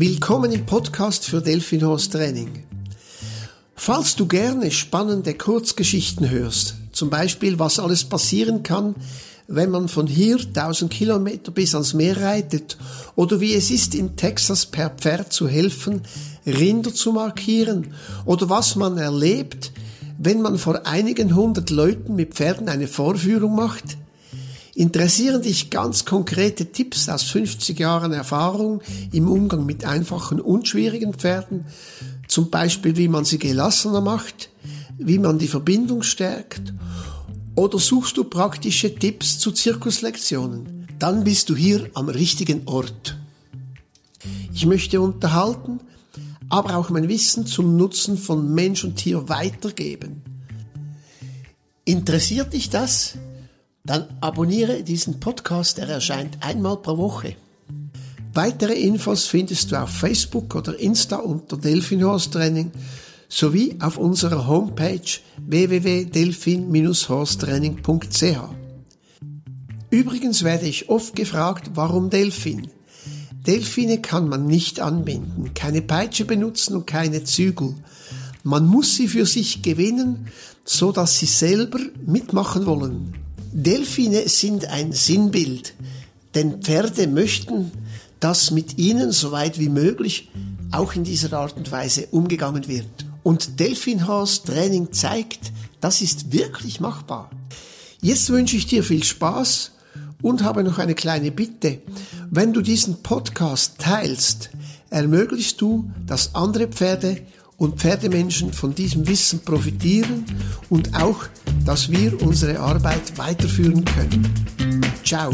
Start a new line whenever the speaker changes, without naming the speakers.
Willkommen im Podcast für Delfinhorst Training. Falls du gerne spannende Kurzgeschichten hörst, zum Beispiel was alles passieren kann, wenn man von hier 1000 Kilometer bis ans Meer reitet oder wie es ist in Texas per Pferd zu helfen, Rinder zu markieren oder was man erlebt, wenn man vor einigen hundert Leuten mit Pferden eine Vorführung macht, Interessieren dich ganz konkrete Tipps aus 50 Jahren Erfahrung im Umgang mit einfachen und schwierigen Pferden? Zum Beispiel, wie man sie gelassener macht, wie man die Verbindung stärkt? Oder suchst du praktische Tipps zu Zirkuslektionen? Dann bist du hier am richtigen Ort. Ich möchte unterhalten, aber auch mein Wissen zum Nutzen von Mensch und Tier weitergeben. Interessiert dich das? Dann abonniere diesen Podcast, er erscheint einmal pro Woche. Weitere Infos findest du auf Facebook oder Insta unter Delfinhorse Training sowie auf unserer Homepage www.delfin-horsetraining.ch. Übrigens werde ich oft gefragt, warum Delfin? Delfine kann man nicht anbinden, keine Peitsche benutzen und keine Zügel. Man muss sie für sich gewinnen, so dass sie selber mitmachen wollen. Delfine sind ein Sinnbild, denn Pferde möchten, dass mit ihnen so weit wie möglich auch in dieser Art und Weise umgegangen wird. Und Delfinhorse Training zeigt, das ist wirklich machbar. Jetzt wünsche ich dir viel Spaß und habe noch eine kleine Bitte. Wenn du diesen Podcast teilst, ermöglichst du, dass andere Pferde und Pferdemenschen von diesem Wissen profitieren und auch, dass wir unsere Arbeit weiterführen können. Ciao.